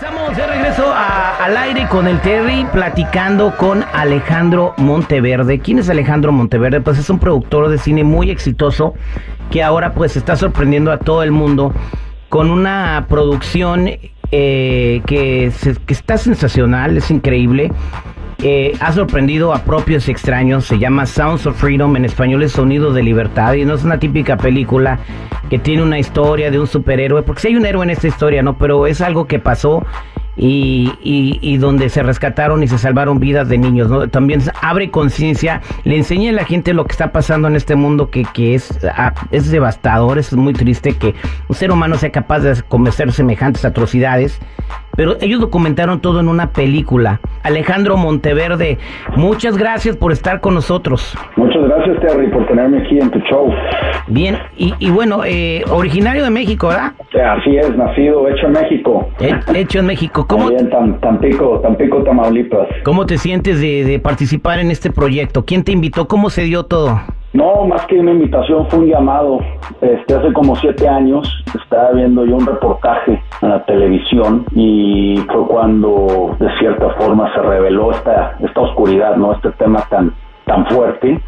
estamos de regreso a- al aire con el Terry platicando con Alejandro Monteverde. ¿Quién es Alejandro Monteverde? Pues es un productor de cine muy exitoso que ahora pues está sorprendiendo a todo el mundo con una producción eh, que, se- que está sensacional, es increíble. Eh, ha sorprendido a propios extraños, se llama Sounds of Freedom, en español es Sonidos de Libertad, y no es una típica película que tiene una historia de un superhéroe, porque sí hay un héroe en esta historia, ¿no? Pero es algo que pasó y, y- y donde se rescataron y se salvaron vidas de niños, ¿no? También abre conciencia, le enseña a la gente lo que está pasando en este mundo que, que es, ah, es devastador, es muy triste que un ser humano sea capaz de cometer semejantes atrocidades. Pero ellos documentaron todo en una película. Alejandro Monteverde, muchas gracias por estar con nosotros. Muchas gracias, Terry, por tenerme aquí en tu show. Bien, y, y bueno, eh, originario de México, ¿verdad? Eh, Así es, nacido, hecho en México. He- hecho en México. ¿Cómo, Ahí en Tam- Tampico, Tampico, Tamaulipas. cómo te sientes de, de participar en este proyecto? ¿Quién te invitó? ¿Cómo se dio todo? No, más que una invitación, fue un llamado. Este, hace como siete años estaba viendo yo un reportaje en la televisión y fue cuando de cierta forma se reveló esta, esta oscuridad, ¿no? Este tema tan, tan fuerte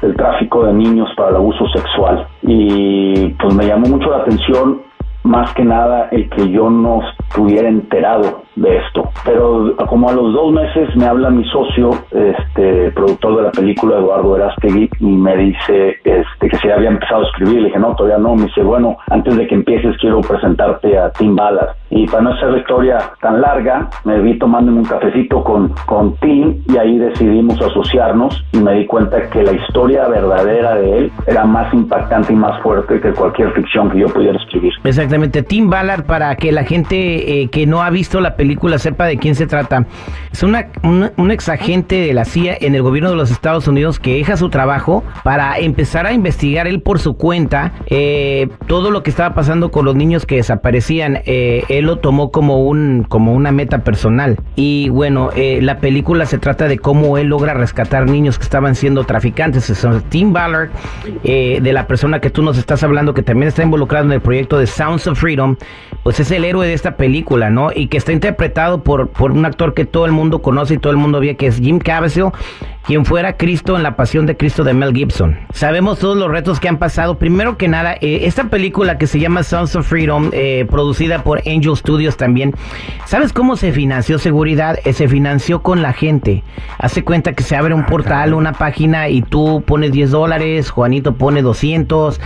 del tráfico de niños para el abuso sexual. Y pues me llamó mucho la atención más que nada el que yo no estuviera enterado de esto. Pero como a los dos meses me habla mi socio, este productor de la película, Eduardo Erastegui, y me dice este, que se había empezado a escribir. Le dije, no, todavía no. Me dice, bueno, antes de que empieces quiero presentarte a Tim Ballard. Y para no hacer la historia tan larga, me vi tomándome un cafecito con, con Tim y ahí decidimos asociarnos y me di cuenta que la historia verdadera de él era más impactante y más fuerte que cualquier ficción que yo pudiera escribir. Exactamente, Tim Ballard, para que la gente eh, que no ha visto la película sepa de quién se trata. Es una, una- un exagente de la CIA en el gobierno de los Estados Unidos que deja su trabajo para empezar a investigar él por su cuenta eh, todo lo que estaba pasando con los niños que desaparecían. Eh, él lo tomó como, un, como una meta personal. Y bueno, eh, la película se trata de cómo él logra rescatar niños que estaban siendo traficantes. Es Tim Ballard, de la persona que tú nos estás hablando, que también está involucrado en el proyecto de Sounds of Freedom, pues es el héroe de esta película, ¿no? Y que está interpretado por, por un actor que todo el mundo conoce y todo el mundo ve, que es Jim Caviezel, quien fuera Cristo en la pasión de Cristo de Mel Gibson. Sabemos todos los retos que han pasado. Primero que nada, eh, esta película que se llama Sounds of Freedom, eh, producida por Angel Studios también, ¿sabes cómo se financió seguridad? Eh, se financió con la gente. Hace cuenta que se abre un portal, una página y tú pones 10 dólares, Juanito pone 200,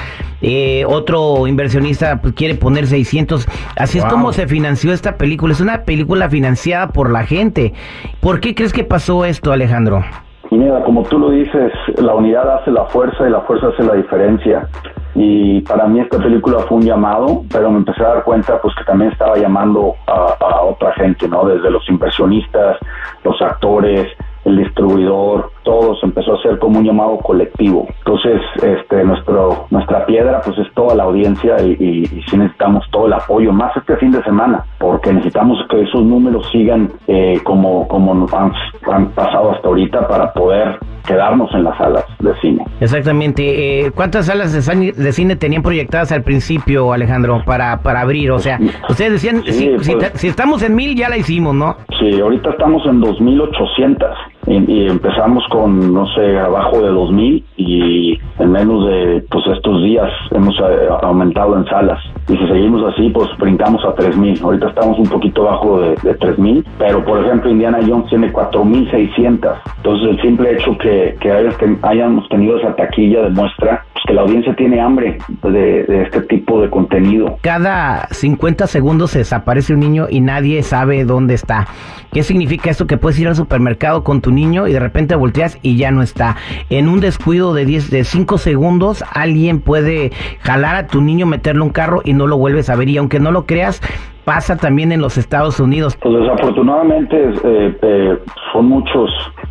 eh, otro inversionista pues, quiere poner 600. Así es como se financió esta película. Es una película financiada por la gente. ¿Por qué crees que pasó esto, Alejandro? Mira, como tú lo dices, la unidad hace la fuerza y la fuerza hace la diferencia. Y para mí esta película fue un llamado, pero me empecé a dar cuenta pues que también estaba llamando a, a otra gente, ¿no? Desde los inversionistas, los actores, el distribuidor, todos empezó a ser como un llamado colectivo. Entonces, este, nuestro, nuestra piedra pues es toda la audiencia y, y, y sí necesitamos todo el apoyo, más este fin de semana, porque necesitamos que esos números sigan eh, como, como han, han pasado hasta ahorita para poder quedarnos en las salas de cine. Exactamente. Eh, ¿Cuántas salas de, de cine tenían proyectadas al principio, Alejandro, para, para abrir? O sea, ustedes decían, Sí, si, si pues- si estamos en mil, ya la hicimos, ¿no? Sí, ahorita estamos en 2.800 y, empezamos con, no sé, abajo de 2.000 y en menos de pues estos días hemos eh, aumentado en salas. Y si seguimos así, pues brincamos a 3.000. Ahorita estamos un poquito abajo de, de 3.000, pero por ejemplo Indiana Jones tiene 4.600. Entonces el simple hecho que, que hayamos tenido esa taquilla demuestra pues, que la audiencia tiene hambre de, de este tipo de contenido. Cada 50 segundos se desaparece un niño y nadie sabe dónde está. ¿Qué significa esto? Que puedes ir al supermercado con tu niño y de repente volteas y ya no está. En un descuido de 10, de 5 segundos, alguien puede jalar a tu niño, meterle un carro y no lo vuelves a ver. Y aunque no lo creas, pasa también en los Estados Unidos. Pues desafortunadamente eh, eh, son muchos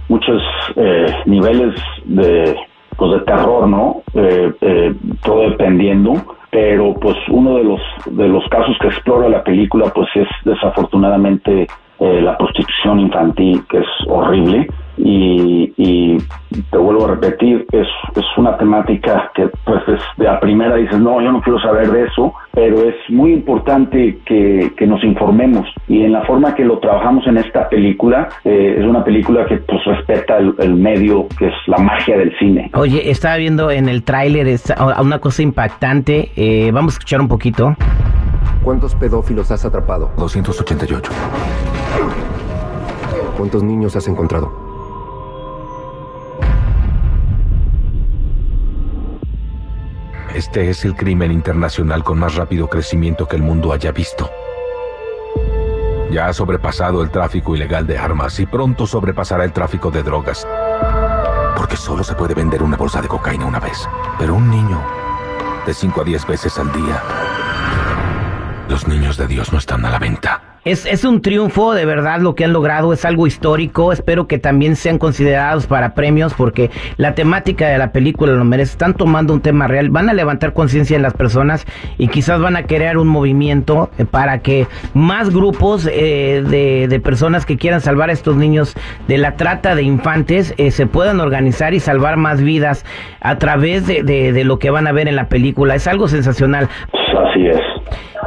muchos eh, niveles de pues de terror, ¿no? Eh, todo dependiendo, pero pues uno de los de los casos que explora la película pues es desafortunadamente eh, la prostitución infantil, que es horrible. y, y te vuelvo a repetir, es, es una temática que pues es de a primera dices, no, yo no quiero saber de eso, pero es muy importante que, que nos informemos y en la forma que lo trabajamos en esta película, eh, es una película que pues respeta el, el, medio, que es la magia del cine. Oye, estaba viendo en el tráiler una cosa impactante, eh, vamos a escuchar un poquito. ¿Cuántos pedófilos has atrapado? 288. ¿Cuántos niños has encontrado? Este es el crimen internacional con más rápido crecimiento que el mundo haya visto. Ya ha sobrepasado el tráfico ilegal de armas y pronto sobrepasará el tráfico de drogas. Porque solo se puede vender una bolsa de cocaína una vez. Pero un niño, de 5 a 10 veces al día. Los niños de Dios no están a la venta. Es, es, un triunfo, de verdad, lo que han logrado, es algo histórico. Espero que también sean considerados para premios porque la temática de la película lo merece. Están tomando un tema real, van a levantar conciencia en las personas y quizás van a crear un movimiento para que más grupos eh, de, de, personas que quieran salvar a estos niños de la trata de infantes eh, se puedan organizar y salvar más vidas a través de, de, de lo que van a ver en la película. Es algo sensacional. Así es.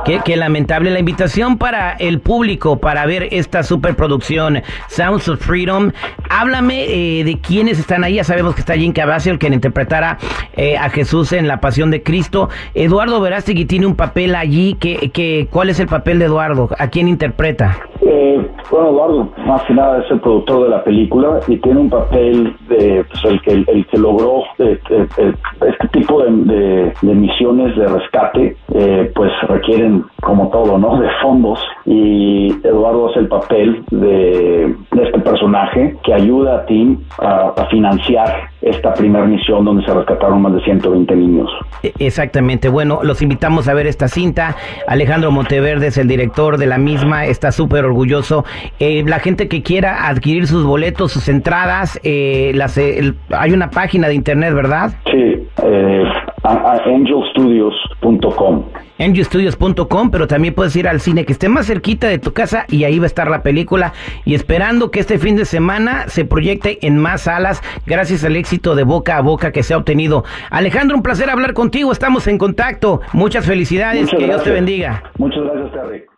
Qué, lamentable la invitación para el público para ver esta superproducción Sounds of Freedom. Háblame eh, de quiénes están ahí. Ya sabemos que está Jim Caviezel, quien interpretará eh, a Jesús en La Pasión de Cristo. Eduardo Verástegui tiene un papel allí. Que, que, ¿Cuál es el papel de Eduardo? ¿A quién interpreta? Eh, bueno, Eduardo, más que nada es el productor de la película y tiene un papel de pues, el que el, que logró de, de, de, este tipo de, misiones de rescate, eh, pues requieren como todo, ¿no? De fondos y Eduardo hace el papel de, este personaje que ayuda a Tim a financiar esta primera misión donde se rescataron más de 120 niños. Exactamente, bueno, los invitamos a ver esta cinta. Alejandro Monteverde es el director de la misma, está súper orgulloso. Eh, la gente que quiera adquirir sus boletos, sus entradas, eh, las, eh, hay una página de internet, ¿verdad? Sí, eh, angelstudios.com angelstudios.com, pero también puedes ir al cine que esté más cerquita de tu casa y ahí va a estar la película y esperando que este fin de semana se proyecte en más salas gracias al éxito de boca a boca que se ha obtenido. Alejandro, un placer hablar contigo, estamos en contacto. Muchas felicidades, Muchas que gracias. Dios te bendiga. Muchas gracias, Terry.